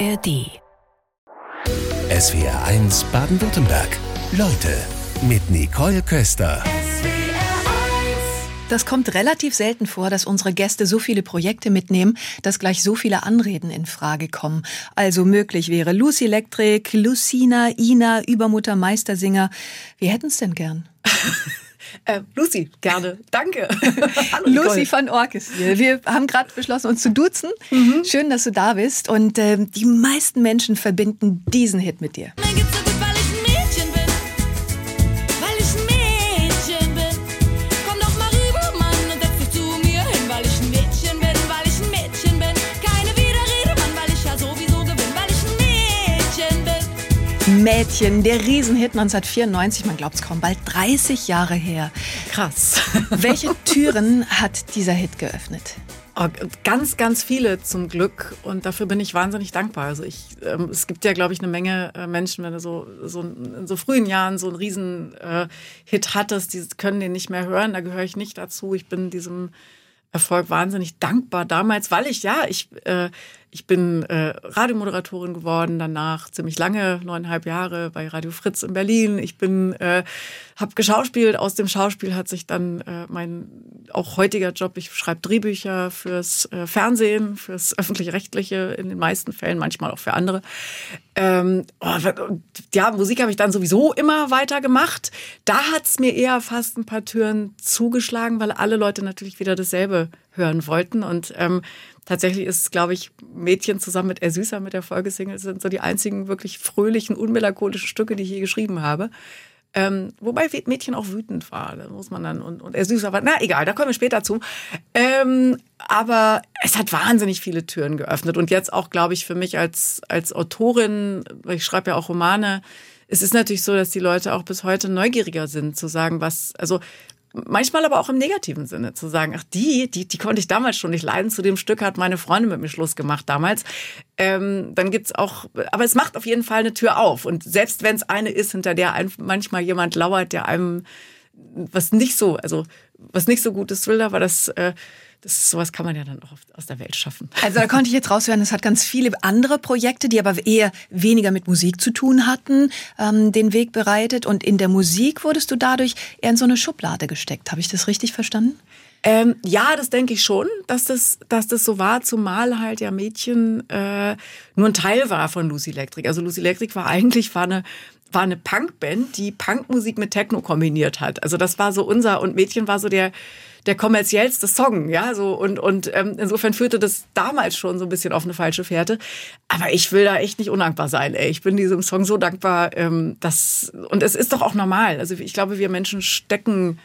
ARD. SWR 1 Baden-Württemberg. Leute mit Nicole Köster. Das kommt relativ selten vor, dass unsere Gäste so viele Projekte mitnehmen, dass gleich so viele Anreden in Frage kommen. Also möglich wäre Lucy Electric, Lucina, Ina, Übermutter, Meistersinger. Wir hätten es denn gern? Äh, Lucy, gerne. Danke. Hallo, Lucy von Orkes. Wir haben gerade beschlossen, uns zu duzen. Mhm. Schön, dass du da bist. Und äh, die meisten Menschen verbinden diesen Hit mit dir. Mädchen, der Riesenhit 1994, man glaubt es kaum, bald 30 Jahre her. Krass. Welche Türen hat dieser Hit geöffnet? Oh, ganz, ganz viele zum Glück und dafür bin ich wahnsinnig dankbar. Also ich, ähm, es gibt ja, glaube ich, eine Menge äh, Menschen, wenn du so, so in so frühen Jahren so einen riesen äh, hattest, die können den nicht mehr hören. Da gehöre ich nicht dazu. Ich bin diesem Erfolg wahnsinnig dankbar damals, weil ich ja, ich äh, ich bin äh, Radiomoderatorin geworden, danach ziemlich lange, neuneinhalb Jahre bei Radio Fritz in Berlin. Ich bin, äh, habe geschauspielt. Aus dem Schauspiel hat sich dann äh, mein auch heutiger Job. Ich schreibe Drehbücher fürs äh, Fernsehen, fürs öffentlich-rechtliche in den meisten Fällen, manchmal auch für andere. Ähm, oh, ja, Musik habe ich dann sowieso immer weiter gemacht. Da hat's mir eher fast ein paar Türen zugeschlagen, weil alle Leute natürlich wieder dasselbe hören wollten und ähm, Tatsächlich ist, glaube ich, Mädchen zusammen mit Ersüßer mit der Folgesingle sind so die einzigen wirklich fröhlichen, unmelancholischen Stücke, die ich je geschrieben habe. Ähm, wobei Mädchen auch wütend war, da muss man dann und, und er süßer war. Na egal, da kommen wir später zu. Ähm, aber es hat wahnsinnig viele Türen geöffnet und jetzt auch, glaube ich, für mich als als Autorin, weil ich schreibe ja auch Romane. Es ist natürlich so, dass die Leute auch bis heute neugieriger sind, zu sagen, was, also manchmal aber auch im negativen Sinne zu sagen, ach die, die, die konnte ich damals schon nicht leiden. Zu dem Stück hat meine Freundin mit mir Schluss gemacht damals. Ähm, dann gibt's auch, aber es macht auf jeden Fall eine Tür auf. Und selbst wenn es eine ist, hinter der ein, manchmal jemand lauert, der einem was nicht so, also was nicht so Gutes will, aber das äh, das, sowas kann man ja dann auch aus der Welt schaffen. Also da konnte ich jetzt raushören, es hat ganz viele andere Projekte, die aber eher weniger mit Musik zu tun hatten, ähm, den Weg bereitet. Und in der Musik wurdest du dadurch eher in so eine Schublade gesteckt. Habe ich das richtig verstanden? Ähm, ja, das denke ich schon, dass das, dass das so war, zumal halt ja Mädchen äh, nur ein Teil war von Lucy Electric. Also Lucy Electric war eigentlich war eine war eine Punkband, die Punkmusik mit Techno kombiniert hat. Also das war so unser und Mädchen war so der der kommerziellste Song, ja, so und und ähm, insofern führte das damals schon so ein bisschen auf eine falsche Fährte. Aber ich will da echt nicht undankbar sein. Ey. Ich bin diesem Song so dankbar, ähm, dass und es ist doch auch normal. Also ich glaube, wir Menschen stecken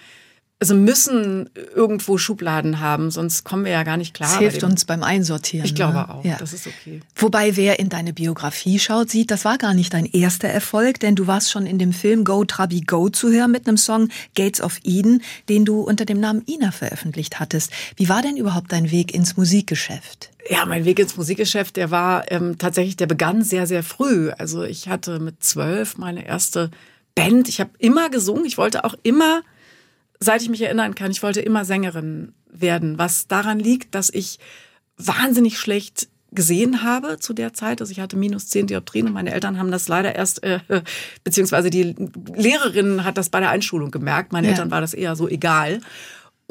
also müssen irgendwo Schubladen haben, sonst kommen wir ja gar nicht klar. Das hilft uns beim Einsortieren. Ich glaube ne? auch, ja. das ist okay. Wobei, wer in deine Biografie schaut, sieht, das war gar nicht dein erster Erfolg, denn du warst schon in dem Film Go Trabi Go zu hören mit einem Song Gates of Eden, den du unter dem Namen Ina veröffentlicht hattest. Wie war denn überhaupt dein Weg ins Musikgeschäft? Ja, mein Weg ins Musikgeschäft, der war ähm, tatsächlich, der begann sehr, sehr früh. Also ich hatte mit zwölf meine erste Band. Ich habe immer gesungen. Ich wollte auch immer seit ich mich erinnern kann, ich wollte immer Sängerin werden, was daran liegt, dass ich wahnsinnig schlecht gesehen habe zu der Zeit. Also ich hatte minus zehn Dioptrien und meine Eltern haben das leider erst, äh, beziehungsweise die Lehrerin hat das bei der Einschulung gemerkt. Meine ja. Eltern war das eher so egal.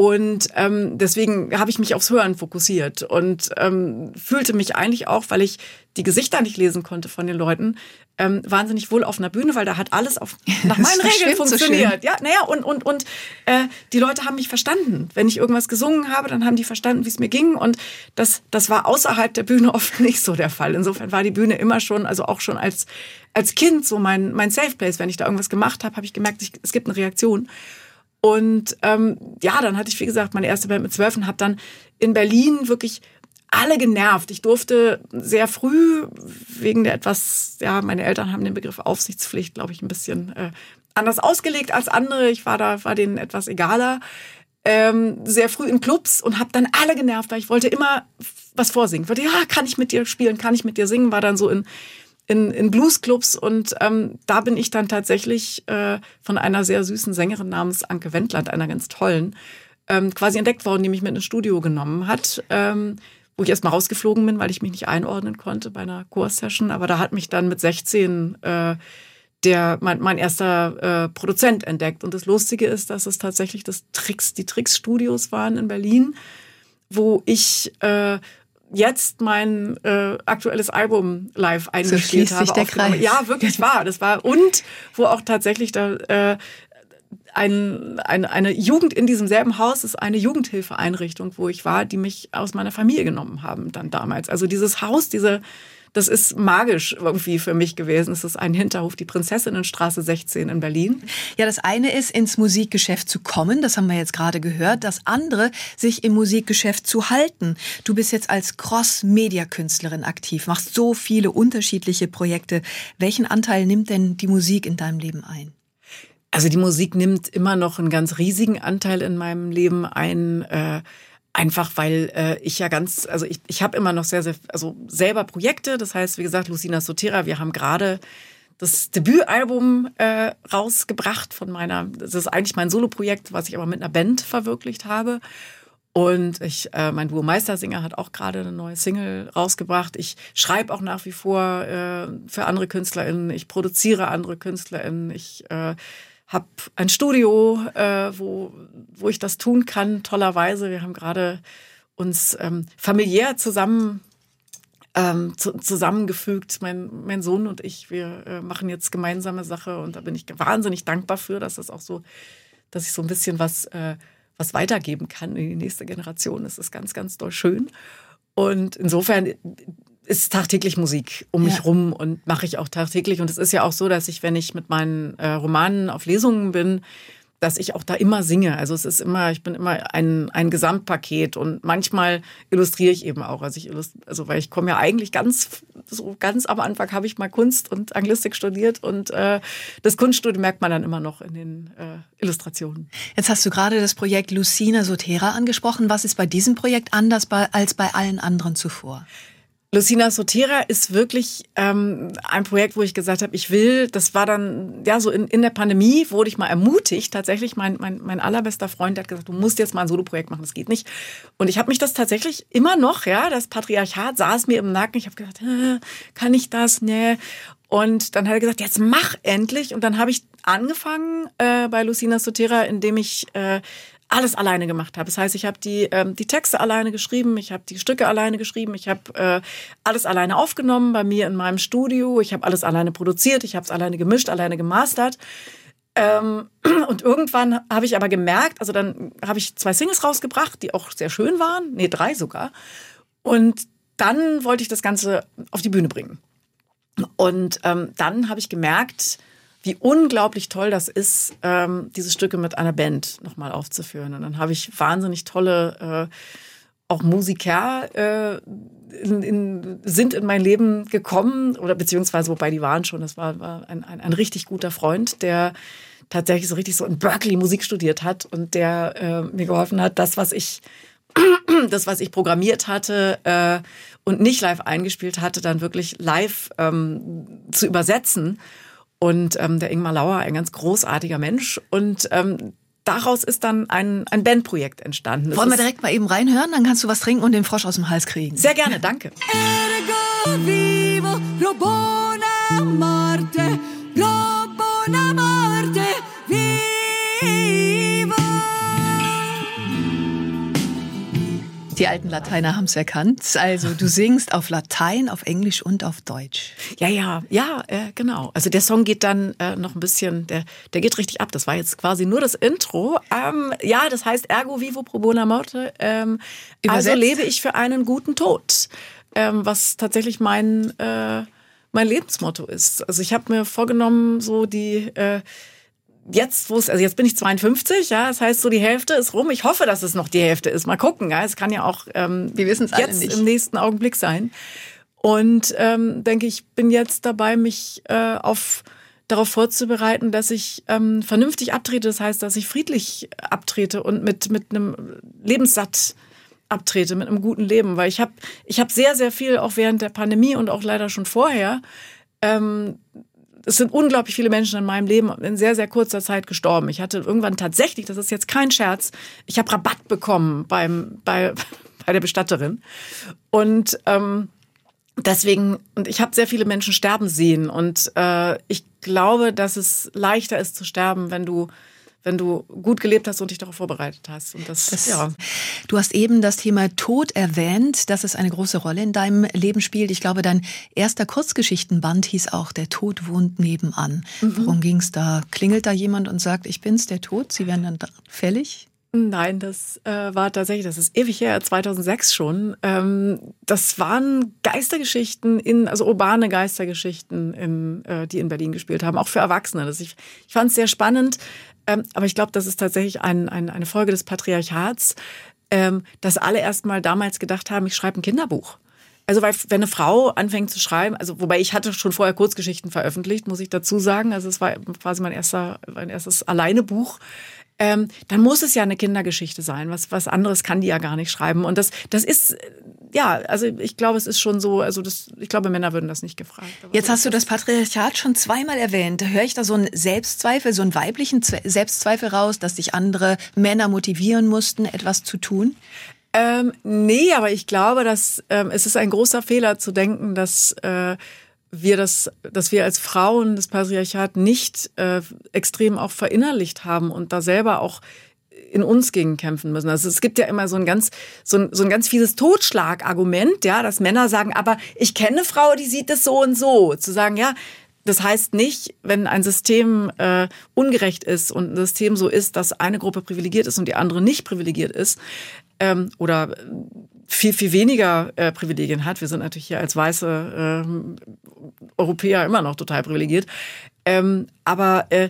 Und ähm, deswegen habe ich mich aufs Hören fokussiert und ähm, fühlte mich eigentlich auch, weil ich die Gesichter nicht lesen konnte von den Leuten, ähm, wahnsinnig wohl auf einer Bühne, weil da hat alles auf, nach meinen Regeln funktioniert. So ja, naja, und, und, und äh, die Leute haben mich verstanden. Wenn ich irgendwas gesungen habe, dann haben die verstanden, wie es mir ging. Und das, das war außerhalb der Bühne oft nicht so der Fall. Insofern war die Bühne immer schon, also auch schon als, als Kind so mein, mein Safe Place. Wenn ich da irgendwas gemacht habe, habe ich gemerkt, ich, es gibt eine Reaktion. Und ähm, ja, dann hatte ich, wie gesagt, meine erste Band mit zwölf und habe dann in Berlin wirklich alle genervt. Ich durfte sehr früh wegen der etwas, ja, meine Eltern haben den Begriff Aufsichtspflicht, glaube ich, ein bisschen äh, anders ausgelegt als andere. Ich war da, war denen etwas egaler. Ähm, sehr früh in Clubs und habe dann alle genervt, weil ich wollte immer was vorsingen. Ich wollte, ja, kann ich mit dir spielen, kann ich mit dir singen, war dann so in in, in Bluesclubs und ähm, da bin ich dann tatsächlich äh, von einer sehr süßen Sängerin namens Anke Wendland, einer ganz tollen, ähm, quasi entdeckt worden, die mich mit ins Studio genommen hat, ähm, wo ich erstmal rausgeflogen bin, weil ich mich nicht einordnen konnte bei einer Chorsession. Aber da hat mich dann mit 16 äh, der mein, mein erster äh, Produzent entdeckt. Und das Lustige ist, dass es tatsächlich das Tricks, die Tricks-Studios waren in Berlin, wo ich äh, jetzt mein äh, aktuelles Album live eingespielt so habe. der Kreis. Ja, wirklich wahr. Das war und wo auch tatsächlich da äh, ein, eine, eine Jugend in diesem selben Haus ist eine Jugendhilfeeinrichtung, wo ich war, die mich aus meiner Familie genommen haben dann damals. Also dieses Haus, diese das ist magisch irgendwie für mich gewesen. Es ist ein Hinterhof, die Prinzessinnenstraße 16 in Berlin. Ja, das eine ist, ins Musikgeschäft zu kommen, das haben wir jetzt gerade gehört. Das andere, sich im Musikgeschäft zu halten. Du bist jetzt als Cross-Media-Künstlerin aktiv, machst so viele unterschiedliche Projekte. Welchen Anteil nimmt denn die Musik in deinem Leben ein? Also die Musik nimmt immer noch einen ganz riesigen Anteil in meinem Leben ein. Äh, einfach weil äh, ich ja ganz, also ich, ich habe immer noch sehr, sehr, also selber Projekte. Das heißt, wie gesagt, Lucina Sotera, wir haben gerade das Debütalbum äh, rausgebracht von meiner, das ist eigentlich mein Soloprojekt, was ich aber mit einer Band verwirklicht habe. Und ich, äh, mein Duo Meistersinger hat auch gerade eine neue Single rausgebracht. Ich schreibe auch nach wie vor äh, für andere KünstlerInnen. Ich produziere andere KünstlerInnen. Ich äh, habe ein Studio, äh, wo, wo ich das tun kann, tollerweise. Wir haben gerade uns ähm, familiär zusammen ähm, zu, zusammengefügt, mein, mein Sohn und ich. Wir äh, machen jetzt gemeinsame Sache und da bin ich wahnsinnig dankbar für, dass das auch so, dass ich so ein bisschen was, äh, was weitergeben kann in die nächste Generation. Das ist ganz, ganz doll schön. Und insofern ist tagtäglich Musik um mich ja. rum und mache ich auch tagtäglich. Und es ist ja auch so, dass ich, wenn ich mit meinen äh, Romanen auf Lesungen bin, dass ich auch da immer singe. Also es ist immer, ich bin immer ein, ein Gesamtpaket und manchmal illustriere ich eben auch. Also ich also weil ich komme ja eigentlich ganz, so ganz am Anfang habe ich mal Kunst und Anglistik studiert und äh, das Kunststudium merkt man dann immer noch in den äh, Illustrationen. Jetzt hast du gerade das Projekt Lucina Sotera angesprochen. Was ist bei diesem Projekt anders bei, als bei allen anderen zuvor? Lucina Sotera ist wirklich ähm, ein Projekt, wo ich gesagt habe, ich will, das war dann, ja, so in, in der Pandemie wurde ich mal ermutigt. Tatsächlich, mein, mein, mein allerbester Freund hat gesagt, du musst jetzt mal ein Soloprojekt machen, das geht nicht. Und ich habe mich das tatsächlich immer noch, ja, das Patriarchat saß mir im Nacken. Ich habe gedacht, äh, kann ich das? Nee. Und dann hat er gesagt, jetzt mach endlich. Und dann habe ich angefangen äh, bei Lucina Sotera, indem ich äh, alles alleine gemacht habe. Das heißt, ich habe die, ähm, die Texte alleine geschrieben, ich habe die Stücke alleine geschrieben, ich habe äh, alles alleine aufgenommen bei mir in meinem Studio, ich habe alles alleine produziert, ich habe es alleine gemischt, alleine gemastert. Ähm, und irgendwann habe ich aber gemerkt, also dann habe ich zwei Singles rausgebracht, die auch sehr schön waren, nee, drei sogar. Und dann wollte ich das Ganze auf die Bühne bringen. Und ähm, dann habe ich gemerkt, wie unglaublich toll das ist, ähm, diese Stücke mit einer Band nochmal aufzuführen. Und dann habe ich wahnsinnig tolle, äh, auch Musiker äh, in, in, sind in mein Leben gekommen, oder beziehungsweise, wobei die waren schon, das war, war ein, ein, ein richtig guter Freund, der tatsächlich so richtig so in Berkeley Musik studiert hat und der äh, mir geholfen hat, das, was ich das, was ich programmiert hatte äh, und nicht live eingespielt hatte, dann wirklich live ähm, zu übersetzen. Und ähm, der Ingmar Lauer, ein ganz großartiger Mensch. Und ähm, daraus ist dann ein, ein Bandprojekt entstanden. Wollen wir direkt mal eben reinhören? Dann kannst du was trinken und den Frosch aus dem Hals kriegen. Sehr gerne, danke. Ergo vivo, pro bona morte, pro bona morte, Die alten Lateiner haben es erkannt. Also du singst auf Latein, auf Englisch und auf Deutsch. Ja, ja, ja, äh, genau. Also der Song geht dann äh, noch ein bisschen, der, der geht richtig ab. Das war jetzt quasi nur das Intro. Ähm, ja, das heißt Ergo vivo pro bona morte. Ähm, also lebe ich für einen guten Tod. Ähm, was tatsächlich mein, äh, mein Lebensmotto ist. Also ich habe mir vorgenommen, so die äh, jetzt, wo es, also jetzt bin ich 52, ja, das heißt so die Hälfte ist rum. Ich hoffe, dass es noch die Hälfte ist. Mal gucken, ja. Es kann ja auch ähm, Wir jetzt nicht. im nächsten Augenblick sein. Und ähm, denke ich, bin jetzt dabei, mich äh, auf darauf vorzubereiten, dass ich ähm, vernünftig abtrete. Das heißt, dass ich friedlich abtrete und mit mit einem Lebenssatt abtrete, mit einem guten Leben, weil ich habe ich habe sehr sehr viel auch während der Pandemie und auch leider schon vorher ähm, es sind unglaublich viele Menschen in meinem Leben in sehr, sehr kurzer Zeit gestorben. Ich hatte irgendwann tatsächlich, das ist jetzt kein Scherz, ich habe Rabatt bekommen beim, bei, eine Bestatterin. Und ähm, deswegen, und ich habe sehr viele Menschen sterben sehen. Und äh, ich glaube, dass es leichter ist zu sterben, wenn du wenn du gut gelebt hast und dich darauf vorbereitet hast. Und das, das, ja. Du hast eben das Thema Tod erwähnt, dass es eine große Rolle in deinem Leben spielt. Ich glaube, dein erster Kurzgeschichtenband hieß auch Der Tod wohnt nebenan. Mhm. Worum ging es da? Klingelt da jemand und sagt, ich bin's, der Tod? Sie werden dann fällig? Nein, das äh, war tatsächlich, das ist ewig her, 2006 schon. Ähm, das waren Geistergeschichten, in, also urbane Geistergeschichten, in, äh, die in Berlin gespielt haben, auch für Erwachsene. Das ich ich fand es sehr spannend, ähm, aber ich glaube, das ist tatsächlich ein, ein, eine Folge des Patriarchats, ähm, dass alle erst mal damals gedacht haben, ich schreibe ein Kinderbuch. Also weil wenn eine Frau anfängt zu schreiben, also wobei ich hatte schon vorher Kurzgeschichten veröffentlicht, muss ich dazu sagen. Also es war quasi mein erster, mein erstes Alleinebuch ähm, dann muss es ja eine Kindergeschichte sein. Was, was anderes kann die ja gar nicht schreiben. Und das, das ist, ja, also ich glaube, es ist schon so, also das, ich glaube, Männer würden das nicht gefragt. Jetzt hast du das Patriarchat schon zweimal erwähnt. Höre ich da so einen Selbstzweifel, so einen weiblichen Selbstzweifel raus, dass dich andere Männer motivieren mussten, etwas zu tun? Ähm, nee, aber ich glaube, dass ähm, es ist ein großer Fehler zu denken, dass äh, wir das, dass wir als Frauen das Patriarchat nicht äh, extrem auch verinnerlicht haben und da selber auch in uns gegen kämpfen müssen. Also es gibt ja immer so ein ganz, so ein, so ein ganz fieses Totschlagargument, ja, dass Männer sagen, aber ich kenne eine Frau, die sieht es so und so. Zu sagen, ja, das heißt nicht, wenn ein System äh, ungerecht ist und ein System so ist, dass eine Gruppe privilegiert ist und die andere nicht privilegiert ist, ähm, oder viel, viel weniger äh, Privilegien hat. Wir sind natürlich hier als weiße äh, Europäer immer noch total privilegiert. Ähm, aber äh,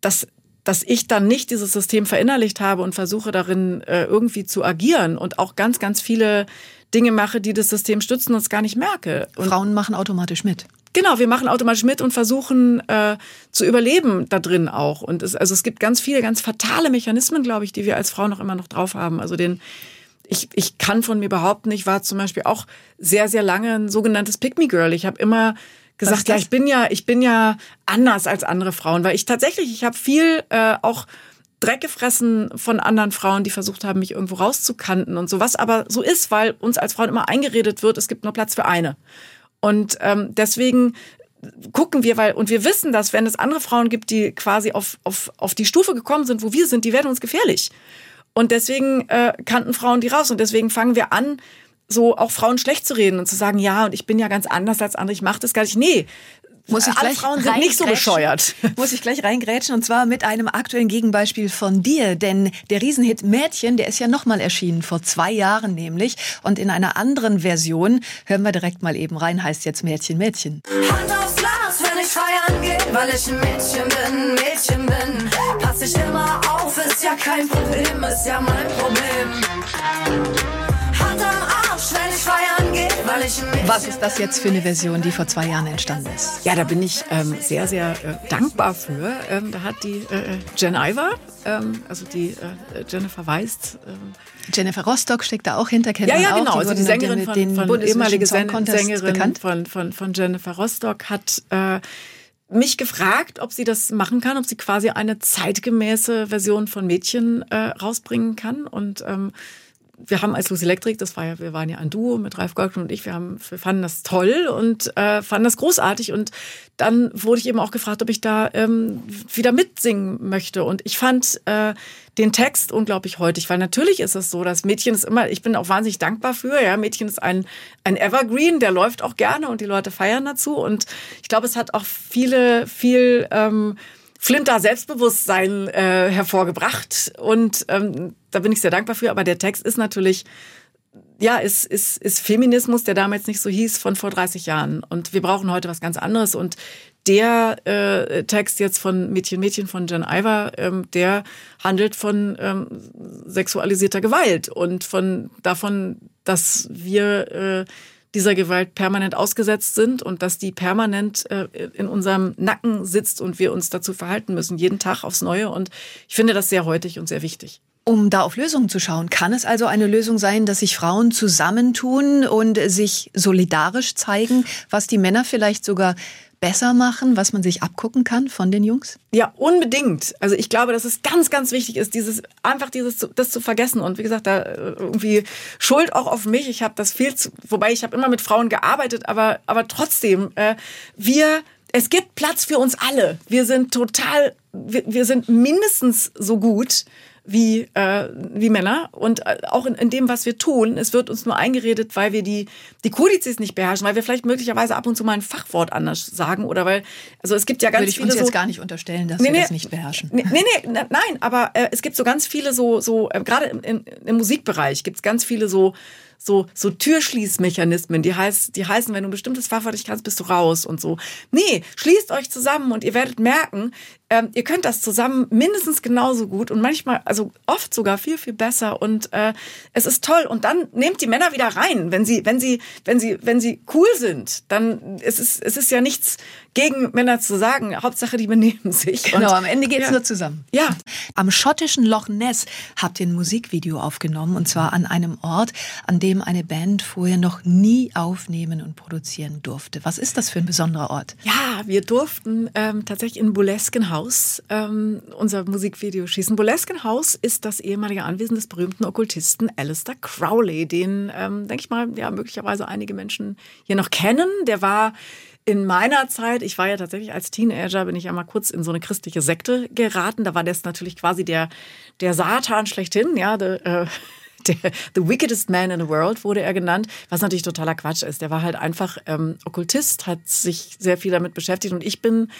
dass, dass ich dann nicht dieses System verinnerlicht habe und versuche darin äh, irgendwie zu agieren und auch ganz, ganz viele Dinge mache, die das System stützen und es gar nicht merke. Und Frauen machen automatisch mit. Genau, wir machen automatisch mit und versuchen äh, zu überleben da drin auch. Und es, also es gibt ganz viele, ganz fatale Mechanismen, glaube ich, die wir als Frauen noch immer noch drauf haben. Also den ich, ich kann von mir behaupten, ich war zum Beispiel auch sehr, sehr lange ein sogenanntes Pick-Me-Girl. Ich habe immer gesagt, ja, ich bin ja, ich bin ja anders als andere Frauen, weil ich tatsächlich, ich habe viel äh, auch Dreck gefressen von anderen Frauen, die versucht haben, mich irgendwo rauszukanten und so, was aber so ist, weil uns als Frauen immer eingeredet wird, es gibt nur Platz für eine. Und ähm, deswegen gucken wir, weil, und wir wissen, dass wenn es andere Frauen gibt, die quasi auf, auf, auf die Stufe gekommen sind, wo wir sind, die werden uns gefährlich. Und deswegen äh, kannten Frauen die raus. Und deswegen fangen wir an, so auch Frauen schlecht zu reden und zu sagen, ja, und ich bin ja ganz anders als andere, ich mache das gar nicht. Nee, muss ich Alle Frauen sind nicht so bescheuert. Muss ich gleich reingrätschen und zwar mit einem aktuellen Gegenbeispiel von dir, denn der Riesenhit Mädchen, der ist ja nochmal erschienen, vor zwei Jahren nämlich und in einer anderen Version, hören wir direkt mal eben rein, heißt jetzt Mädchen, Mädchen. Hand aufs Glas, wenn ich feiern gehe, weil ich ein Mädchen bin, Mädchen bin. Pass ich immer auf, ist ja kein Problem, ist ja mein Problem. Was ist das jetzt für eine Version, die vor zwei Jahren entstanden ist? Ja, da bin ich ähm, sehr, sehr äh, dankbar für. Ähm, da hat die äh, Jen Iver, ähm, also die äh, Jennifer Weist. Ähm, Jennifer Rostock steckt da auch hinter, kennt ja, ja, genau. Auch. Die also die Sängerin von, den von ehemalige Sängerin bekannt. Von, von, von Jennifer Rostock hat äh, mich gefragt, ob sie das machen kann, ob sie quasi eine zeitgemäße Version von Mädchen äh, rausbringen kann und ähm, wir haben als Lucy Electric, das war ja, wir waren ja ein Duo mit Ralf Goldman und ich, wir, haben, wir fanden das toll und äh, fanden das großartig. Und dann wurde ich eben auch gefragt, ob ich da ähm, wieder mitsingen möchte. Und ich fand äh, den Text unglaublich heutig, weil natürlich ist es so, dass Mädchen ist immer, ich bin auch wahnsinnig dankbar für, ja, Mädchen ist ein, ein Evergreen, der läuft auch gerne und die Leute feiern dazu. Und ich glaube, es hat auch viele, viel ähm, Flinter Selbstbewusstsein äh, hervorgebracht. Und ähm, da bin ich sehr dankbar für. Aber der Text ist natürlich, ja, ist, ist, ist Feminismus, der damals nicht so hieß, von vor 30 Jahren. Und wir brauchen heute was ganz anderes. Und der äh, Text jetzt von Mädchen, Mädchen von Jen Iver, ähm, der handelt von ähm, sexualisierter Gewalt und von davon, dass wir äh, dieser Gewalt permanent ausgesetzt sind und dass die permanent äh, in unserem Nacken sitzt und wir uns dazu verhalten müssen, jeden Tag aufs Neue. Und ich finde das sehr heutig und sehr wichtig. Um da auf Lösungen zu schauen, kann es also eine Lösung sein, dass sich Frauen zusammentun und sich solidarisch zeigen, was die Männer vielleicht sogar besser machen, was man sich abgucken kann von den Jungs? Ja, unbedingt. Also ich glaube, dass es ganz, ganz wichtig ist, dieses einfach dieses das zu vergessen. Und wie gesagt, da äh, irgendwie Schuld auch auf mich. Ich habe das viel zu, wobei ich habe immer mit Frauen gearbeitet, aber aber trotzdem, äh, wir es gibt Platz für uns alle. Wir sind total, wir, wir sind mindestens so gut wie, äh, wie Männer. Und äh, auch in, in dem, was wir tun, es wird uns nur eingeredet, weil wir die, die Kodizes nicht beherrschen, weil wir vielleicht möglicherweise ab und zu mal ein Fachwort anders sagen oder weil, also es gibt ja ganz Würde ich viele uns jetzt so, gar nicht unterstellen, dass Nee, wir das nicht beherrschen. Nee, nee, nee nein, aber äh, es gibt so ganz viele so, so äh, gerade im, im, im Musikbereich gibt es ganz viele so, so, so Türschließmechanismen, die, heißt, die heißen, wenn du ein bestimmtes Fachwort nicht kannst, bist du raus und so. Nee, schließt euch zusammen und ihr werdet merken, ähm, ihr könnt das zusammen mindestens genauso gut und manchmal, also oft sogar viel, viel besser und äh, es ist toll. Und dann nehmt die Männer wieder rein, wenn sie, wenn sie, wenn sie, wenn sie cool sind, dann es ist es ist ja nichts gegen Männer zu sagen. Hauptsache, die benehmen sich. Genau, Und- am Ende geht's ja. nur zusammen. Ja. Am schottischen Loch Ness habt ihr ein Musikvideo aufgenommen und zwar an einem Ort, an dem eine Band vorher noch nie aufnehmen und produzieren durfte. Was ist das für ein besonderer Ort? Ja, wir durften ähm, tatsächlich in Boleskenhaus ähm, unser Musikvideo schießen. Boleskenhaus ist das ehemalige Anwesen des berühmten Okkultisten Alistair Crowley, den, ähm, denke ich mal, ja, möglicherweise einige Menschen hier noch kennen. Der war in meiner Zeit, ich war ja tatsächlich als Teenager, bin ich ja mal kurz in so eine christliche Sekte geraten. Da war das natürlich quasi der, der Satan schlechthin, ja, der, äh, der, the wickedest man in the world wurde er genannt, was natürlich totaler Quatsch ist. Der war halt einfach ähm, Okkultist, hat sich sehr viel damit beschäftigt und ich bin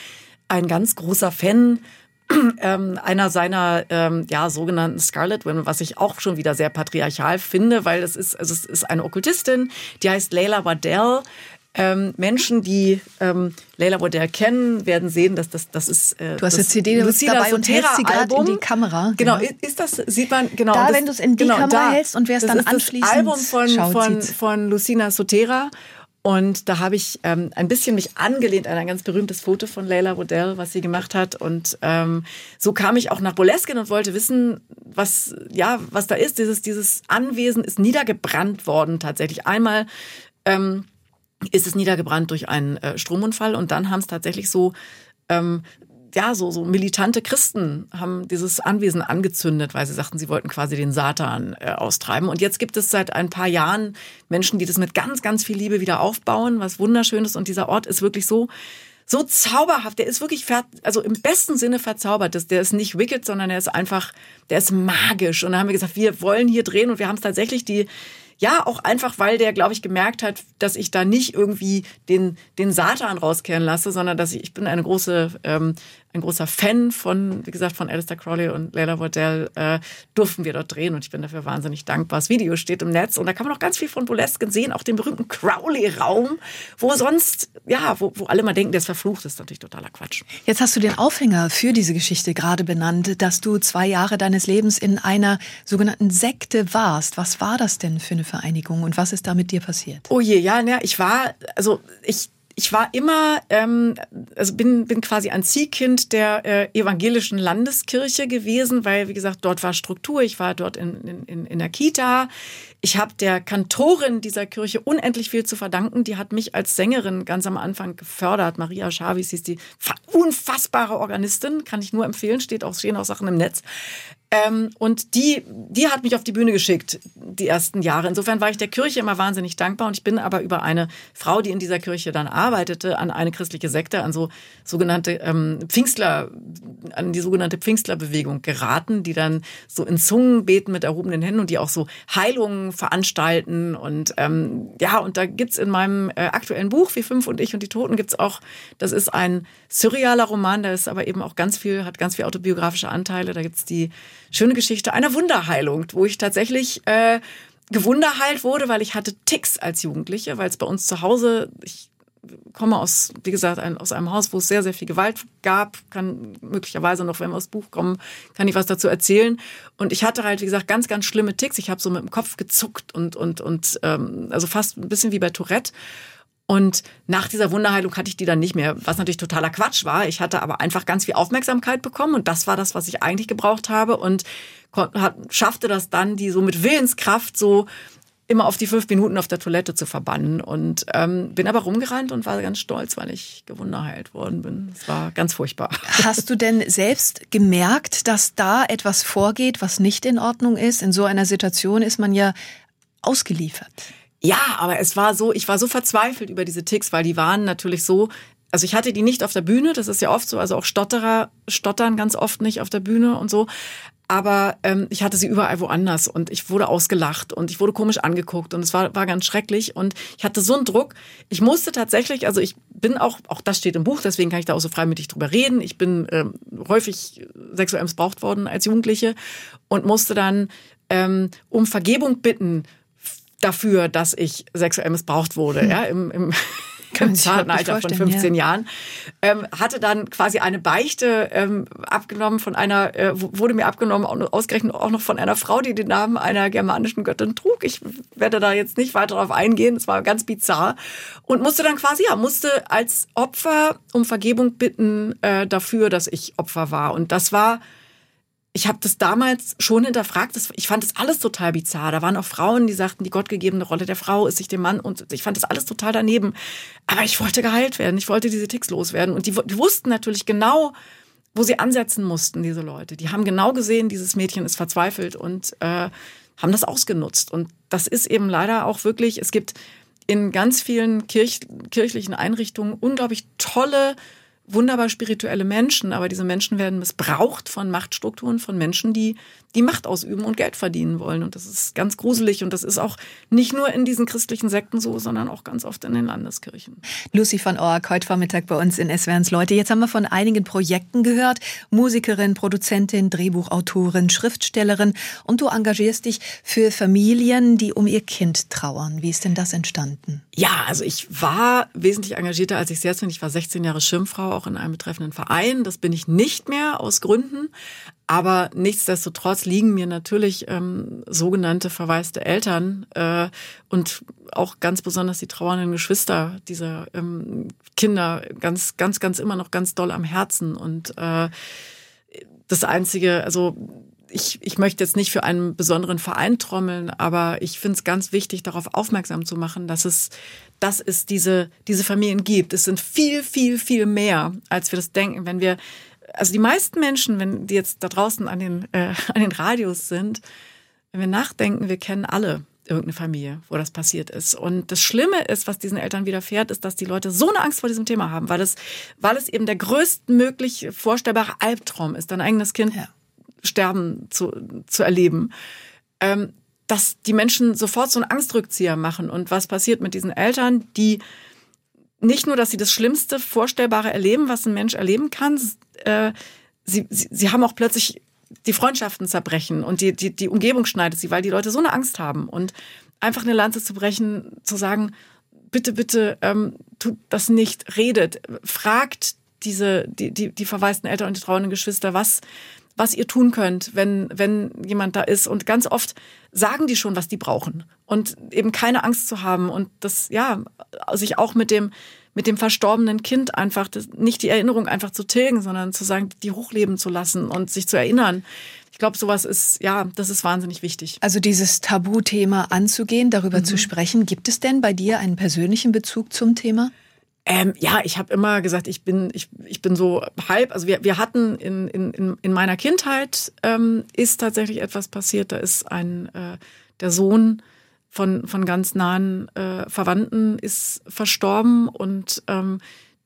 ein ganz großer Fan ähm, einer seiner ähm, ja sogenannten Scarlet Women, was ich auch schon wieder sehr patriarchal finde, weil es ist also es ist eine Okkultistin, die heißt Leila Waddell. Ähm, Menschen, die ähm, Leila Waddell kennen, werden sehen, dass das das ist. Äh, Du hast das eine CD dabei und hältst sie gerade in die Kamera. Genau, Genau. ist das sieht man genau. Da, das, wenn du's in die genau, Kamera da. hältst und wer es Das dann ist das anschließend Album von schaut, von sieht's. von Lucina Sotera. Und da habe ich ähm, ein bisschen mich angelehnt an ein ganz berühmtes Foto von Leila Waddell, was sie gemacht hat. Und ähm, so kam ich auch nach Boleskin und wollte wissen, was ja was da ist. Dieses dieses Anwesen ist niedergebrannt worden tatsächlich. Einmal ähm, ist es niedergebrannt durch einen äh, Stromunfall und dann haben es tatsächlich so ähm, ja, so, so militante Christen haben dieses Anwesen angezündet, weil sie sagten, sie wollten quasi den Satan äh, austreiben. Und jetzt gibt es seit ein paar Jahren Menschen, die das mit ganz, ganz viel Liebe wieder aufbauen, was wunderschön ist. Und dieser Ort ist wirklich so, so zauberhaft. Der ist wirklich, also im besten Sinne verzaubert. Der ist nicht wicked, sondern er ist einfach, der ist magisch. Und da haben wir gesagt, wir wollen hier drehen und wir haben es tatsächlich die, ja, auch einfach, weil der, glaube ich, gemerkt hat, dass ich da nicht irgendwie den, den Satan rauskehren lasse, sondern dass ich, ich bin eine große, ähm, ein großer Fan von, wie gesagt, von Alistair Crowley und Leila Waddell, äh, durften wir dort drehen und ich bin dafür wahnsinnig dankbar. Das Video steht im Netz und da kann man auch ganz viel von Boleskin sehen, auch den berühmten Crowley-Raum, wo sonst, ja, wo, wo alle mal denken, der ist verflucht, das ist natürlich totaler Quatsch. Jetzt hast du den Aufhänger für diese Geschichte gerade benannt, dass du zwei Jahre deines Lebens in einer sogenannten Sekte warst. Was war das denn für eine Vereinigung und was ist da mit dir passiert? Oh je, ja, ne, ich war, also ich, ich war immer, ähm, also bin, bin quasi ein Ziehkind der äh, evangelischen Landeskirche gewesen, weil, wie gesagt, dort war Struktur. Ich war dort in, in, in der Kita. Ich habe der Kantorin dieser Kirche unendlich viel zu verdanken. Die hat mich als Sängerin ganz am Anfang gefördert. Maria Schavis hieß die fa- unfassbare Organistin, kann ich nur empfehlen, steht auch, stehen auch Sachen im Netz. Ähm, und die, die hat mich auf die Bühne geschickt, die ersten Jahre. Insofern war ich der Kirche immer wahnsinnig dankbar und ich bin aber über eine Frau, die in dieser Kirche dann arbeitete, an eine christliche Sekte, an so sogenannte ähm, Pfingstler, an die sogenannte Pfingstlerbewegung geraten, die dann so in Zungen beten mit erhobenen Händen und die auch so Heilungen veranstalten. Und ähm, ja, und da gibt's in meinem äh, aktuellen Buch, Wir fünf und ich und die Toten, gibt's auch, das ist ein surrealer Roman, da ist aber eben auch ganz viel, hat ganz viel autobiografische Anteile. Da gibt's die schöne Geschichte einer Wunderheilung, wo ich tatsächlich äh, gewunderheilt wurde, weil ich hatte Ticks als Jugendliche, weil es bei uns zu Hause, ich komme aus, wie gesagt, ein, aus einem Haus, wo es sehr, sehr viel Gewalt gab, kann möglicherweise noch, wenn wir aus Buch kommen, kann ich was dazu erzählen. Und ich hatte halt, wie gesagt, ganz, ganz schlimme Ticks. Ich habe so mit dem Kopf gezuckt und, und, und ähm, also fast ein bisschen wie bei Tourette. Und nach dieser Wunderheilung hatte ich die dann nicht mehr, was natürlich totaler Quatsch war. Ich hatte aber einfach ganz viel Aufmerksamkeit bekommen und das war das, was ich eigentlich gebraucht habe und schaffte das dann, die so mit Willenskraft so immer auf die fünf Minuten auf der Toilette zu verbannen. Und ähm, bin aber rumgerannt und war ganz stolz, weil ich gewunderheilt worden bin. Es war ganz furchtbar. Hast du denn selbst gemerkt, dass da etwas vorgeht, was nicht in Ordnung ist? In so einer Situation ist man ja ausgeliefert. Ja, aber es war so, ich war so verzweifelt über diese Ticks, weil die waren natürlich so, also ich hatte die nicht auf der Bühne, das ist ja oft so, also auch Stotterer stottern ganz oft nicht auf der Bühne und so. Aber ähm, ich hatte sie überall woanders und ich wurde ausgelacht und ich wurde komisch angeguckt und es war, war ganz schrecklich und ich hatte so einen Druck. Ich musste tatsächlich, also ich bin auch, auch das steht im Buch, deswegen kann ich da auch so freimütig drüber reden. Ich bin ähm, häufig sexuell missbraucht worden als Jugendliche und musste dann ähm, um Vergebung bitten dafür, dass ich sexuell missbraucht wurde. Hm. Ja, im, im im zarten Alter von 15 ja. Jahren, ähm, hatte dann quasi eine Beichte ähm, abgenommen von einer, äh, wurde mir abgenommen, ausgerechnet auch noch von einer Frau, die den Namen einer germanischen Göttin trug. Ich werde da jetzt nicht weiter darauf eingehen, es war ganz bizarr. Und musste dann quasi, ja, musste als Opfer um Vergebung bitten äh, dafür, dass ich Opfer war. Und das war ich habe das damals schon hinterfragt. Ich fand das alles total bizarr. Da waren auch Frauen, die sagten, die gottgegebene Rolle der Frau ist sich dem Mann und ich fand das alles total daneben. Aber ich wollte geheilt werden. Ich wollte diese Ticks loswerden. Und die, die wussten natürlich genau, wo sie ansetzen mussten, diese Leute. Die haben genau gesehen, dieses Mädchen ist verzweifelt und äh, haben das ausgenutzt. Und das ist eben leider auch wirklich, es gibt in ganz vielen Kirch, kirchlichen Einrichtungen unglaublich tolle wunderbar spirituelle Menschen, aber diese Menschen werden missbraucht von Machtstrukturen, von Menschen, die die Macht ausüben und Geld verdienen wollen. Und das ist ganz gruselig. Und das ist auch nicht nur in diesen christlichen Sekten so, sondern auch ganz oft in den Landeskirchen. Lucy von Ork, heute Vormittag bei uns in SWRs Leute. Jetzt haben wir von einigen Projekten gehört. Musikerin, Produzentin, Drehbuchautorin, Schriftstellerin. Und du engagierst dich für Familien, die um ihr Kind trauern. Wie ist denn das entstanden? Ja, also ich war wesentlich engagierter, als ich selbst bin. Ich war 16 Jahre Schirmfrau, auch in einem betreffenden Verein. Das bin ich nicht mehr aus Gründen. Aber nichtsdestotrotz liegen mir natürlich ähm, sogenannte verwaiste Eltern äh, und auch ganz besonders die trauernden Geschwister dieser ähm, Kinder ganz, ganz, ganz immer noch ganz doll am Herzen. Und äh, das Einzige, also ich, ich möchte jetzt nicht für einen besonderen Verein trommeln, aber ich finde es ganz wichtig, darauf aufmerksam zu machen, dass es, dass es diese, diese Familien gibt. Es sind viel, viel, viel mehr, als wir das denken. Wenn wir also die meisten Menschen, wenn die jetzt da draußen an den, äh, an den Radios sind, wenn wir nachdenken, wir kennen alle irgendeine Familie, wo das passiert ist. Und das Schlimme ist, was diesen Eltern widerfährt, ist, dass die Leute so eine Angst vor diesem Thema haben, weil es, weil es eben der größtmöglich vorstellbare Albtraum ist, dein eigenes Kind ja. Sterben zu, zu erleben. Ähm, dass die Menschen sofort so einen Angstrückzieher machen. Und was passiert mit diesen Eltern, die nicht nur, dass sie das Schlimmste Vorstellbare erleben, was ein Mensch erleben kann, äh, sie, sie, sie haben auch plötzlich die Freundschaften zerbrechen und die, die, die Umgebung schneidet sie, weil die Leute so eine Angst haben. Und einfach eine Lanze zu brechen, zu sagen, bitte, bitte, ähm, tut das nicht, redet, fragt diese, die, die, die verwaisten Eltern und die trauenden Geschwister, was, was ihr tun könnt, wenn, wenn jemand da ist. Und ganz oft sagen die schon, was die brauchen. Und eben keine Angst zu haben und das, ja, sich auch mit dem, mit dem verstorbenen Kind einfach, das, nicht die Erinnerung einfach zu tilgen, sondern zu sagen, die hochleben zu lassen und sich zu erinnern. Ich glaube, sowas ist, ja, das ist wahnsinnig wichtig. Also dieses Tabuthema anzugehen, darüber mhm. zu sprechen. Gibt es denn bei dir einen persönlichen Bezug zum Thema? Ähm, ja, ich habe immer gesagt, ich bin, ich, ich bin so halb. Also wir, wir hatten in, in, in meiner Kindheit ähm, ist tatsächlich etwas passiert. Da ist ein äh, der Sohn von, von ganz nahen äh, Verwandten ist verstorben und ähm,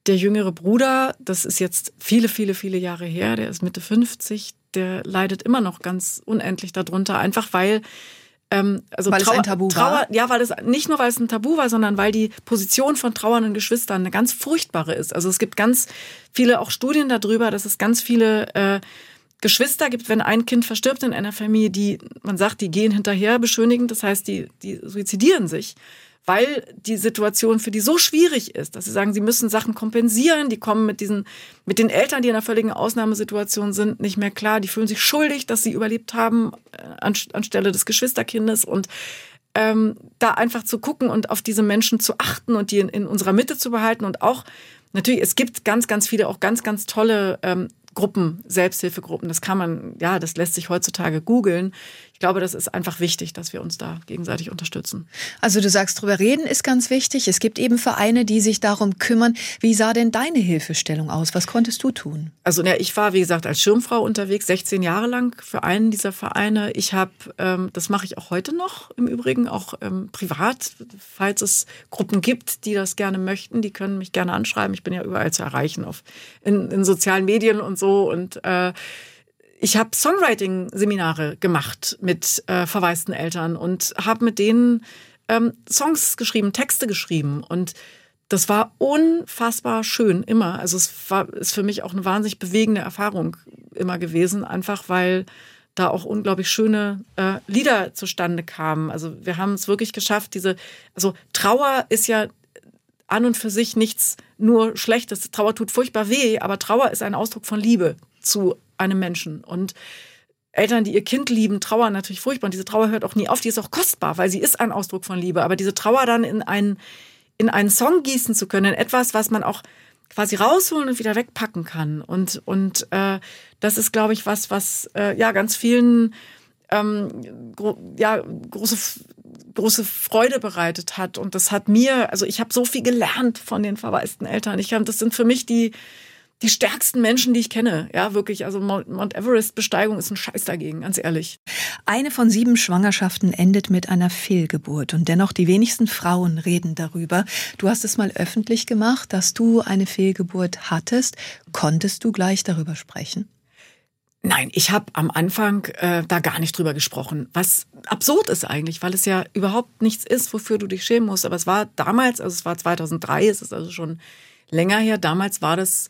der jüngere Bruder, das ist jetzt viele, viele, viele Jahre her, der ist Mitte 50, der leidet immer noch ganz unendlich darunter, einfach weil ähm, also weil Trauer, es ein Tabu Trauer, war? Ja, weil es nicht nur, weil es ein Tabu war, sondern weil die Position von trauernden Geschwistern eine ganz furchtbare ist. Also es gibt ganz viele auch Studien darüber, dass es ganz viele äh, Geschwister gibt, wenn ein Kind verstirbt in einer Familie, die, man sagt, die gehen hinterher beschönigend, das heißt, die, die suizidieren sich weil die Situation für die so schwierig ist, dass sie sagen, sie müssen Sachen kompensieren, die kommen mit diesen, mit den Eltern, die in einer völligen Ausnahmesituation sind, nicht mehr klar, die fühlen sich schuldig, dass sie überlebt haben äh, an, anstelle des Geschwisterkindes. Und ähm, da einfach zu gucken und auf diese Menschen zu achten und die in, in unserer Mitte zu behalten und auch natürlich, es gibt ganz, ganz viele auch ganz, ganz tolle ähm, Gruppen, Selbsthilfegruppen, das kann man, ja, das lässt sich heutzutage googeln. Ich glaube, das ist einfach wichtig, dass wir uns da gegenseitig unterstützen. Also du sagst, drüber reden ist ganz wichtig. Es gibt eben Vereine, die sich darum kümmern. Wie sah denn deine Hilfestellung aus? Was konntest du tun? Also ja, ich war, wie gesagt, als Schirmfrau unterwegs, 16 Jahre lang für einen dieser Vereine. Ich habe, ähm, das mache ich auch heute noch im Übrigen, auch ähm, privat, falls es Gruppen gibt, die das gerne möchten, die können mich gerne anschreiben. Ich bin ja überall zu erreichen, auf, in, in sozialen Medien und so. Und äh, ich habe Songwriting-Seminare gemacht mit äh, verwaisten Eltern und habe mit denen ähm, Songs geschrieben, Texte geschrieben und das war unfassbar schön immer. Also es war ist für mich auch eine wahnsinnig bewegende Erfahrung immer gewesen, einfach weil da auch unglaublich schöne äh, Lieder zustande kamen. Also wir haben es wirklich geschafft, diese, also Trauer ist ja an und für sich nichts nur Schlechtes. Trauer tut furchtbar weh, aber Trauer ist ein Ausdruck von Liebe zu einem Menschen. Und Eltern, die ihr Kind lieben, trauern natürlich furchtbar. Und diese Trauer hört auch nie auf. Die ist auch kostbar, weil sie ist ein Ausdruck von Liebe. Aber diese Trauer dann in einen, in einen Song gießen zu können, in etwas, was man auch quasi rausholen und wieder wegpacken kann. Und, und äh, das ist, glaube ich, was, was äh, ja ganz vielen ähm, gro ja, große, große Freude bereitet hat. Und das hat mir, also ich habe so viel gelernt von den verwaisten Eltern. Ich hab, das sind für mich die, die stärksten Menschen, die ich kenne. Ja, wirklich. Also Mount Everest-Besteigung ist ein Scheiß dagegen, ganz ehrlich. Eine von sieben Schwangerschaften endet mit einer Fehlgeburt. Und dennoch, die wenigsten Frauen reden darüber. Du hast es mal öffentlich gemacht, dass du eine Fehlgeburt hattest. Konntest du gleich darüber sprechen? Nein, ich habe am Anfang äh, da gar nicht drüber gesprochen, was absurd ist eigentlich, weil es ja überhaupt nichts ist, wofür du dich schämen musst. Aber es war damals, also es war 2003, es ist also schon länger her. Damals war das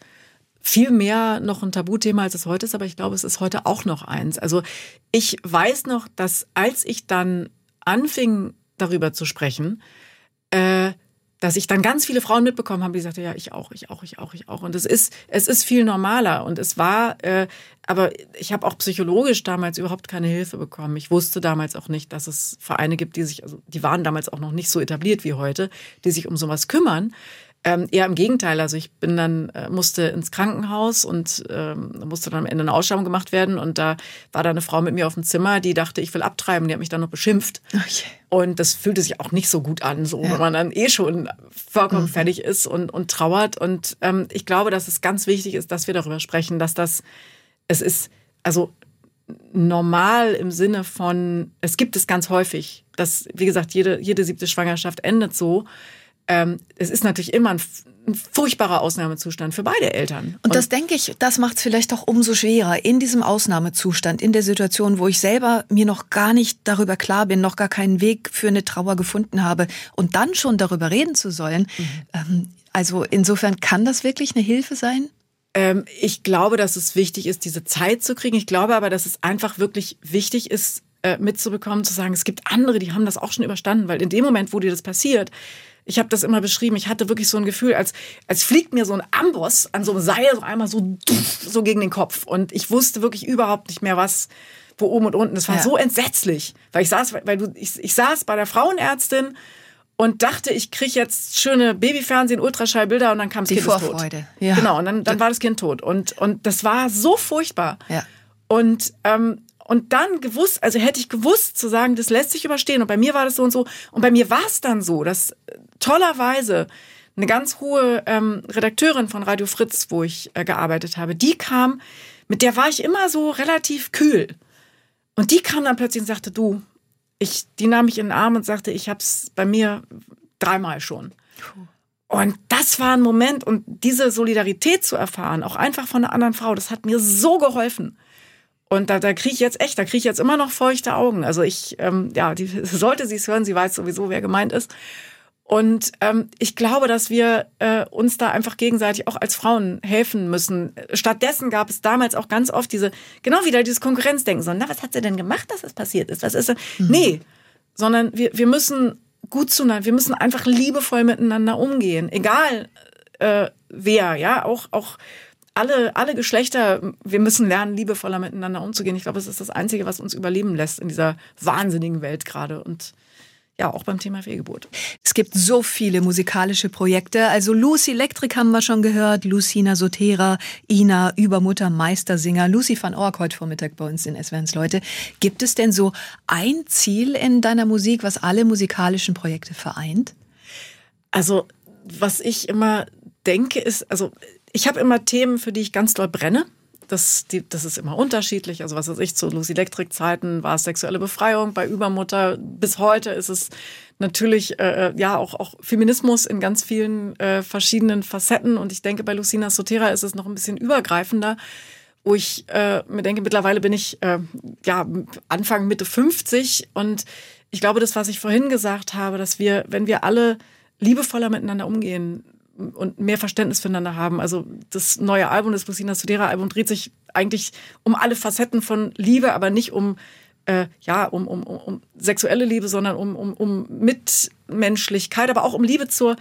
viel mehr noch ein Tabuthema, als es heute ist, aber ich glaube, es ist heute auch noch eins. Also ich weiß noch, dass als ich dann anfing, darüber zu sprechen, äh, dass ich dann ganz viele Frauen mitbekommen habe, die sagten, ja, ich auch, ich auch, ich auch, ich auch. Und es ist, es ist viel normaler. Und es war, äh, aber ich habe auch psychologisch damals überhaupt keine Hilfe bekommen. Ich wusste damals auch nicht, dass es Vereine gibt, die sich, also die waren damals auch noch nicht so etabliert wie heute, die sich um sowas kümmern. Ähm, eher im Gegenteil. Also ich bin dann, äh, musste ins Krankenhaus und ähm, musste dann am Ende eine Ausschreibung gemacht werden. Und da war da eine Frau mit mir auf dem Zimmer, die dachte, ich will abtreiben. Die hat mich dann noch beschimpft. Okay. Und das fühlte sich auch nicht so gut an, so ja. wenn man dann eh schon vollkommen mhm. fertig ist und, und trauert. Und ähm, ich glaube, dass es ganz wichtig ist, dass wir darüber sprechen, dass das, es ist, also normal im Sinne von, es gibt es ganz häufig, dass, wie gesagt, jede, jede siebte Schwangerschaft endet so ähm, es ist natürlich immer ein, ein, furchtbarer Ausnahmezustand für beide Eltern. Und, und das denke ich, das macht es vielleicht auch umso schwerer in diesem Ausnahmezustand, in der Situation, wo ich selber mir noch gar nicht darüber klar bin, noch gar keinen Weg für eine Trauer gefunden habe und dann schon darüber reden zu sollen. Mhm. Ähm, also insofern kann das wirklich eine Hilfe sein? Ähm, ich glaube, dass es wichtig ist, diese Zeit zu kriegen. Ich glaube aber, dass es einfach wirklich wichtig ist, äh, mitzubekommen, zu sagen, es gibt andere, die haben das auch schon überstanden, weil in dem Moment, wo dir das passiert, ich habe das immer beschrieben, ich hatte wirklich so ein Gefühl, als, als fliegt mir so ein Amboss an so einem Seil so einmal so, so gegen den Kopf. Und ich wusste wirklich überhaupt nicht mehr, was, wo oben und unten. Es war ja. so entsetzlich, weil ich saß, weil du, ich, ich saß bei der Frauenärztin und dachte, ich kriege jetzt schöne Babyfernsehen, Ultraschallbilder und dann kam das Die Kind Vorfreude. tot. Ja. Genau, und dann, dann war das Kind tot. Und, und das war so furchtbar. Ja. Und ähm, und dann gewusst, also hätte ich gewusst zu sagen, das lässt sich überstehen. Und bei mir war das so und so. Und bei mir war es dann so, dass äh, tollerweise eine ganz hohe ähm, Redakteurin von Radio Fritz, wo ich äh, gearbeitet habe, die kam, mit der war ich immer so relativ kühl. Und die kam dann plötzlich und sagte, du, ich, die nahm mich in den Arm und sagte, ich hab's bei mir dreimal schon. Und das war ein Moment und diese Solidarität zu erfahren, auch einfach von einer anderen Frau, das hat mir so geholfen. Und da, da kriege ich jetzt echt, da kriege ich jetzt immer noch feuchte Augen. Also ich, ähm, ja, die, sollte sie es hören, sie weiß sowieso, wer gemeint ist. Und ähm, ich glaube, dass wir äh, uns da einfach gegenseitig auch als Frauen helfen müssen. Stattdessen gab es damals auch ganz oft diese, genau wieder dieses Konkurrenzdenken. So, na, was hat sie denn gemacht, dass das passiert ist? Was ist denn? Mhm. Nee, sondern wir, wir müssen gut zueinander, wir müssen einfach liebevoll miteinander umgehen. Egal äh, wer, ja, auch, auch alle, alle Geschlechter, wir müssen lernen, liebevoller miteinander umzugehen. Ich glaube, es ist das Einzige, was uns überleben lässt in dieser wahnsinnigen Welt gerade. Und ja auch beim Thema Fehlgeburt. Es gibt so viele musikalische Projekte. Also Lucy Electric haben wir schon gehört, Lucina Sotera, Ina, Übermutter, Meistersinger, Lucy van Ork heute Vormittag bei uns in SWRs Leute. Gibt es denn so ein Ziel in deiner Musik, was alle musikalischen Projekte vereint? Also was ich immer denke, ist, also ich habe immer Themen, für die ich ganz doll brenne. Das, die, das ist immer unterschiedlich. Also was weiß ich, zu Lucy Electric Zeiten war es sexuelle Befreiung, bei Übermutter bis heute ist es natürlich äh, ja auch, auch Feminismus in ganz vielen äh, verschiedenen Facetten. Und ich denke, bei Lucina Sotera ist es noch ein bisschen übergreifender, wo ich äh, mir denke, mittlerweile bin ich äh, ja Anfang, Mitte 50 und ich glaube, das, was ich vorhin gesagt habe, dass wir, wenn wir alle liebevoller miteinander umgehen, und mehr Verständnis füreinander haben. Also das neue Album, das Lucina Studera Album, dreht sich eigentlich um alle Facetten von Liebe, aber nicht um äh, ja um, um, um sexuelle Liebe, sondern um, um, um Mitmenschlichkeit, aber auch um Liebe zur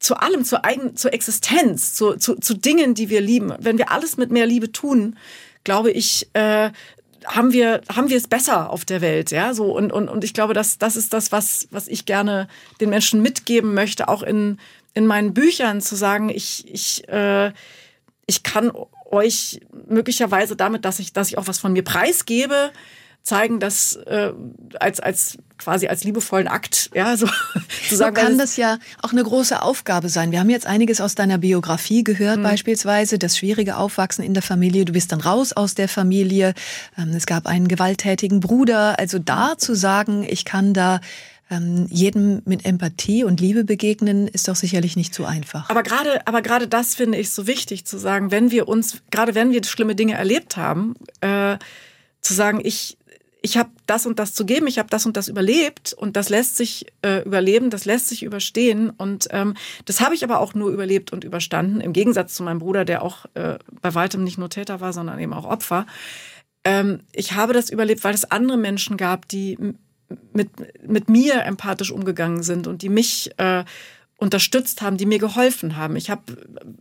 zu allem, zur eigenen, zur Existenz, zu, zu, zu Dingen, die wir lieben. Wenn wir alles mit mehr Liebe tun, glaube ich, äh, haben wir haben wir es besser auf der Welt, ja so und und und ich glaube, dass das ist das, was was ich gerne den Menschen mitgeben möchte, auch in in meinen Büchern zu sagen, ich, ich, äh, ich kann euch möglicherweise damit, dass ich, dass ich auch was von mir preisgebe, zeigen, dass äh, als als quasi als liebevollen Akt, ja, so zu sagen. So kann das ja auch eine große Aufgabe sein. Wir haben jetzt einiges aus deiner Biografie gehört, mhm. beispielsweise das schwierige Aufwachsen in der Familie. Du bist dann raus aus der Familie. Ähm, es gab einen gewalttätigen Bruder. Also da zu sagen, ich kann da ähm, jedem mit Empathie und Liebe begegnen, ist doch sicherlich nicht so einfach. Aber gerade, aber gerade das finde ich so wichtig zu sagen, wenn wir uns, gerade wenn wir schlimme Dinge erlebt haben, äh, zu sagen, ich, ich habe das und das zu geben, ich habe das und das überlebt und das lässt sich äh, überleben, das lässt sich überstehen und ähm, das habe ich aber auch nur überlebt und überstanden, im Gegensatz zu meinem Bruder, der auch äh, bei weitem nicht nur Täter war, sondern eben auch Opfer. Ähm, ich habe das überlebt, weil es andere Menschen gab, die mit, mit mir empathisch umgegangen sind und die mich äh, unterstützt haben, die mir geholfen haben. Ich habe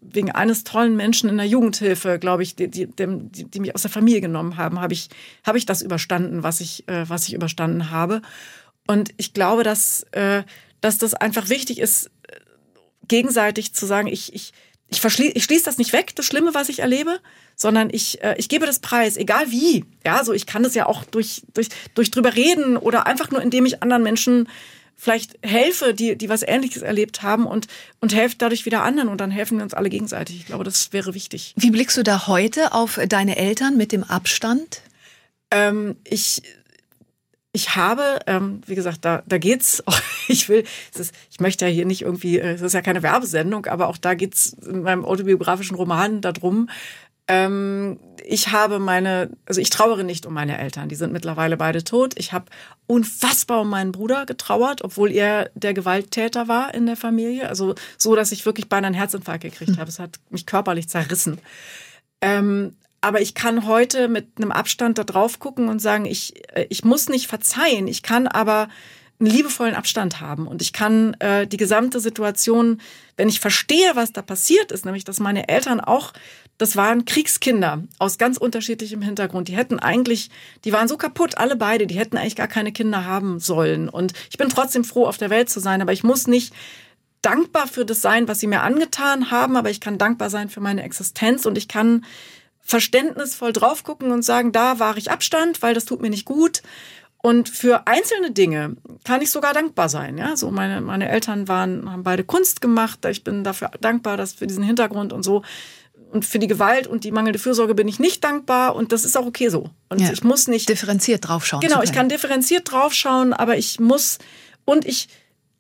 wegen eines tollen Menschen in der Jugendhilfe, glaube ich, die, die, die, die, mich aus der Familie genommen haben, habe ich, habe ich das überstanden, was ich, äh, was ich überstanden habe. Und ich glaube, dass, äh, dass das einfach wichtig ist, gegenseitig zu sagen, ich, ich, ich, verschlie ich schließe das nicht weg, das Schlimme, was ich erlebe, sondern ich, äh, ich gebe das Preis, egal wie. Ja, so ich kann das ja auch durch, durch, durch drüber reden oder einfach nur, indem ich anderen Menschen vielleicht helfe, die, die was Ähnliches erlebt haben und, und helfe dadurch wieder anderen und dann helfen wir uns alle gegenseitig. Ich glaube, das wäre wichtig. Wie blickst du da heute auf deine Eltern mit dem Abstand? Ähm, ich ich habe, ähm, wie gesagt, da, da geht's. Auch, ich will, ist, ich möchte ja hier nicht irgendwie, äh, es ist ja keine Werbesendung, aber auch da geht's in meinem autobiografischen Roman darum. Ähm, ich habe meine, also ich trauere nicht um meine Eltern, die sind mittlerweile beide tot. Ich habe unfassbar um meinen Bruder getrauert, obwohl er der Gewalttäter war in der Familie. Also so, dass ich wirklich beinahe einen Herzinfarkt gekriegt hm. habe. Es hat mich körperlich zerrissen. Ähm, aber ich kann heute mit einem Abstand da drauf gucken und sagen, ich, äh, ich muss nicht verzeihen, ich kann aber einen liebevollen Abstand haben. Und ich kann äh, die gesamte Situation, wenn ich verstehe, was da passiert ist, nämlich dass meine Eltern auch, das waren Kriegskinder aus ganz unterschiedlichem Hintergrund, die hätten eigentlich, die waren so kaputt, alle beide, die hätten eigentlich gar keine Kinder haben sollen. Und ich bin trotzdem froh, auf der Welt zu sein, aber ich muss nicht dankbar für das sein, was sie mir angetan haben, aber ich kann dankbar sein für meine Existenz. Und ich kann verständnisvoll drauf gucken und sagen, da war ich Abstand, weil das tut mir nicht gut. Und für einzelne Dinge kann ich sogar dankbar sein. Ja, so meine, meine Eltern waren, haben beide Kunst gemacht. Ich bin dafür dankbar, dass für diesen Hintergrund und so. Und für die Gewalt und die mangelnde Fürsorge bin ich nicht dankbar und das ist auch okay so. Und ja, ich muss nicht differenziert draufschauen. Genau, ich kann differenziert draufschauen, aber ich muss und ich,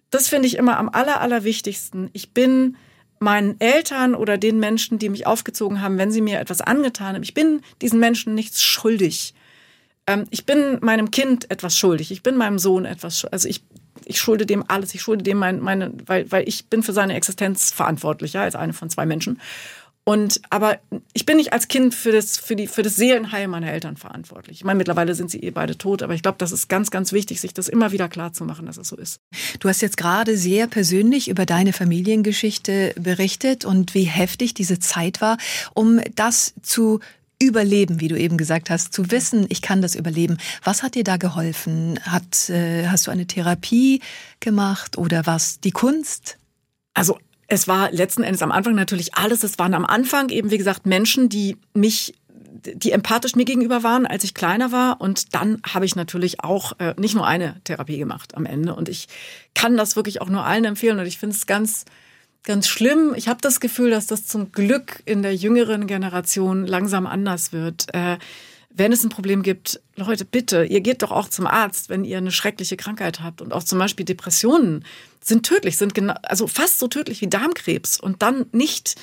das finde ich immer am aller allerwichtigsten. Ich bin meinen Eltern oder den Menschen, die mich aufgezogen haben, wenn sie mir etwas angetan haben. Ich bin diesen Menschen nichts schuldig. Ähm, ich bin meinem Kind etwas schuldig. Ich bin meinem Sohn etwas schuldig. Also ich, ich schulde dem alles. Ich schulde dem mein, meine, weil, weil ich bin für seine Existenz verantwortlich, ja, als eine von zwei Menschen. Und aber ich bin nicht als Kind für das, für die, für das Seelenheil meiner Eltern verantwortlich. Ich meine, mittlerweile sind sie eh beide tot, aber ich glaube, das ist ganz, ganz wichtig, sich das immer wieder klar zu machen, dass es so ist. Du hast jetzt gerade sehr persönlich über deine Familiengeschichte berichtet und wie heftig diese Zeit war, um das zu Überleben, wie du eben gesagt hast, zu wissen, ich kann das überleben. Was hat dir da geholfen? Hat, äh, hast du eine Therapie gemacht oder was? Die Kunst? Also es war letzten Endes am Anfang natürlich alles. Es waren am Anfang eben, wie gesagt, Menschen, die mich die empathisch mir gegenüber waren, als ich kleiner war. Und dann habe ich natürlich auch äh, nicht nur eine Therapie gemacht am Ende. Und ich kann das wirklich auch nur allen empfehlen. Und ich finde es ganz, ganz schlimm. Ich habe das Gefühl, dass das zum Glück in der jüngeren Generation langsam anders wird. Äh, wenn es ein Problem gibt, Leute, bitte, ihr geht doch auch zum Arzt, wenn ihr eine schreckliche Krankheit habt. Und auch zum Beispiel Depressionen sind tödlich, sind genau, also fast so tödlich wie Darmkrebs. Und dann nicht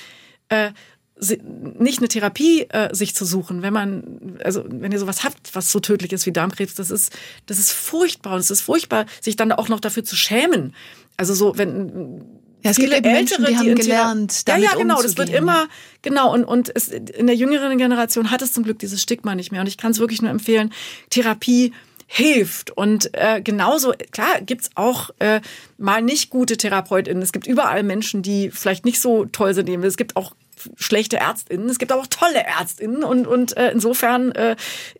äh, nicht eine Therapie äh, sich zu suchen, wenn man, also wenn ihr sowas habt, was so tödlich ist wie Darmkrebs, das ist, das ist furchtbar und es ist furchtbar, sich dann auch noch dafür zu schämen. Also so, wenn ja, es gibt Ältere, Menschen, die, die haben gelernt, damit Ja, ja, genau. Das wird immer, genau. Und, und es, in der jüngeren Generation hat es zum Glück dieses Stigma nicht mehr. Und ich kann es wirklich nur empfehlen, Therapie hilft. Und äh, genauso, klar, gibt's auch äh, mal nicht gute TherapeutInnen. Es gibt überall Menschen, die vielleicht nicht so toll sind. Es gibt auch schlechte Ärztinnen, es gibt aber auch tolle Ärztinnen und, und äh, insofern äh,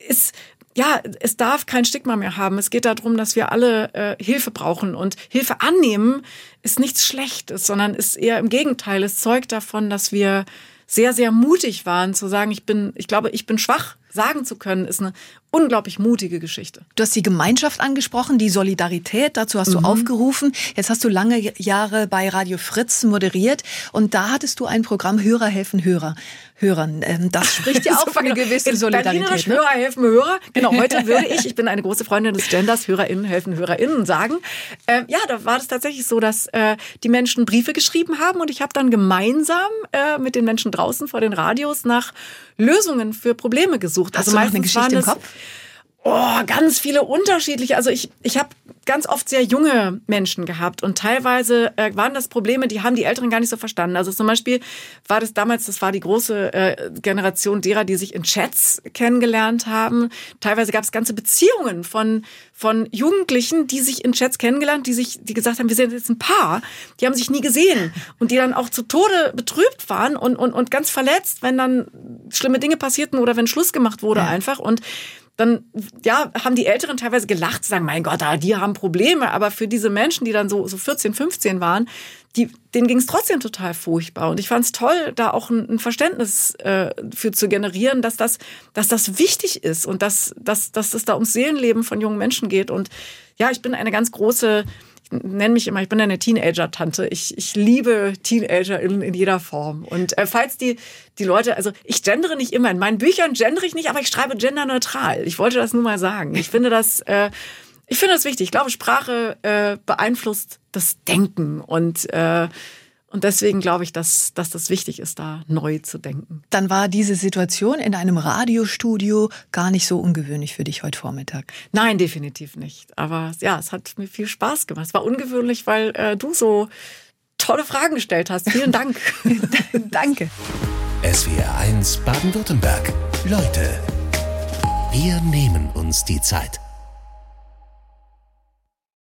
ist ja, es darf kein Stigma mehr haben. Es geht darum, dass wir alle äh, Hilfe brauchen. Und Hilfe annehmen ist nichts Schlechtes, sondern ist eher im Gegenteil. Es zeugt davon, dass wir sehr, sehr mutig waren, zu sagen, ich bin, ich glaube, ich bin schwach sagen zu können, ist eine unglaublich mutige Geschichte. Du hast die Gemeinschaft angesprochen, die Solidarität, dazu hast du mhm. aufgerufen. Jetzt hast du lange Jahre bei Radio Fritz moderiert und da hattest du ein Programm Hörer helfen Hörer. Hörern. Ähm, das spricht ja auch für eine gewisse Solidarität. Ne? Hörer helfen Hörer. Genau, heute würde ich, ich bin eine große Freundin des Genders, HörerInnen helfen HörerInnen sagen. Ähm, ja, da war es tatsächlich so, dass äh, die Menschen Briefe geschrieben haben und ich habe dann gemeinsam äh, mit den Menschen draußen vor den Radios nach Lösungen für Probleme gesucht. Hast also du noch eine Geschichte im Kopf? Oh, ganz viele unterschiedliche. Also ich, ich habe ganz oft sehr junge Menschen gehabt und teilweise äh, waren das Probleme, die haben die Älteren gar nicht so verstanden. Also zum Beispiel war das damals, das war die große äh, Generation derer, die sich in Chats kennengelernt haben. Teilweise gab es ganze Beziehungen von von Jugendlichen, die sich in Chats kennengelernt, die sich, die gesagt haben, wir sind jetzt ein Paar, die haben sich nie gesehen und die dann auch zu Tode betrübt waren und und und ganz verletzt, wenn dann schlimme Dinge passierten oder wenn Schluss gemacht wurde ja. einfach und dann ja, haben die Älteren teilweise gelacht, sagen, mein Gott, ah, die haben Probleme. Aber für diese Menschen, die dann so, so 14, 15 waren, die, denen ging es trotzdem total furchtbar. Und ich fand es toll, da auch ein, ein Verständnis äh, für zu generieren, dass das, dass das wichtig ist und dass, dass, dass es da ums Seelenleben von jungen Menschen geht. Und ja, ich bin eine ganz große nenne mich immer, ich bin eine Teenager-Tante. Ich, ich liebe Teenager in, in jeder Form. Und äh, falls die, die Leute, also ich gendere nicht immer. In meinen Büchern gendere ich nicht, aber ich schreibe genderneutral. Ich wollte das nur mal sagen. Ich finde das, äh, ich finde das wichtig. Ich glaube, Sprache äh, beeinflusst das Denken und äh, und deswegen glaube ich, dass, dass das wichtig ist, da neu zu denken. Dann war diese Situation in einem Radiostudio gar nicht so ungewöhnlich für dich heute Vormittag. Nein, definitiv nicht. Aber ja, es hat mir viel Spaß gemacht. Es war ungewöhnlich, weil äh, du so tolle Fragen gestellt hast. Vielen Dank. Danke. SWR 1 Baden-Württemberg. Leute, wir nehmen uns die Zeit.